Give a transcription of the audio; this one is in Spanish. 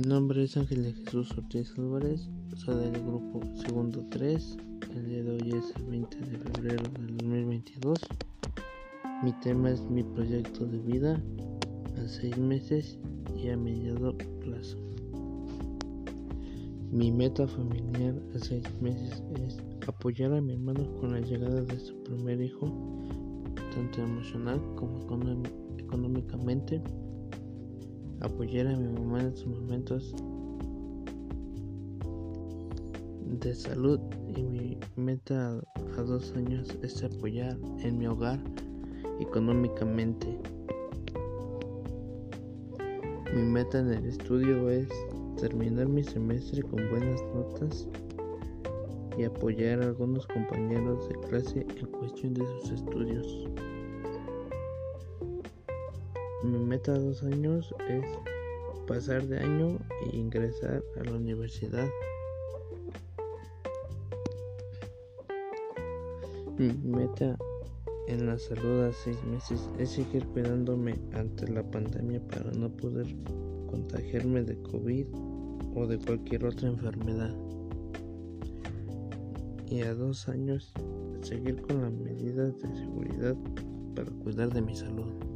nombre es Ángel de Jesús Ortiz Álvarez, soy del grupo Segundo 3. El día de hoy es el 20 de febrero del 2022. Mi tema es mi proyecto de vida a seis meses y a mediado plazo. Mi meta familiar a seis meses es apoyar a mi hermano con la llegada de su primer hijo, tanto emocional como económicamente apoyar a mi mamá en sus momentos de salud y mi meta a dos años es apoyar en mi hogar económicamente. Mi meta en el estudio es terminar mi semestre con buenas notas y apoyar a algunos compañeros de clase en cuestión de sus estudios. Mi meta a dos años es pasar de año e ingresar a la universidad. Mi meta en la salud a seis meses es seguir cuidándome ante la pandemia para no poder contagiarme de COVID o de cualquier otra enfermedad. Y a dos años seguir con las medidas de seguridad para cuidar de mi salud.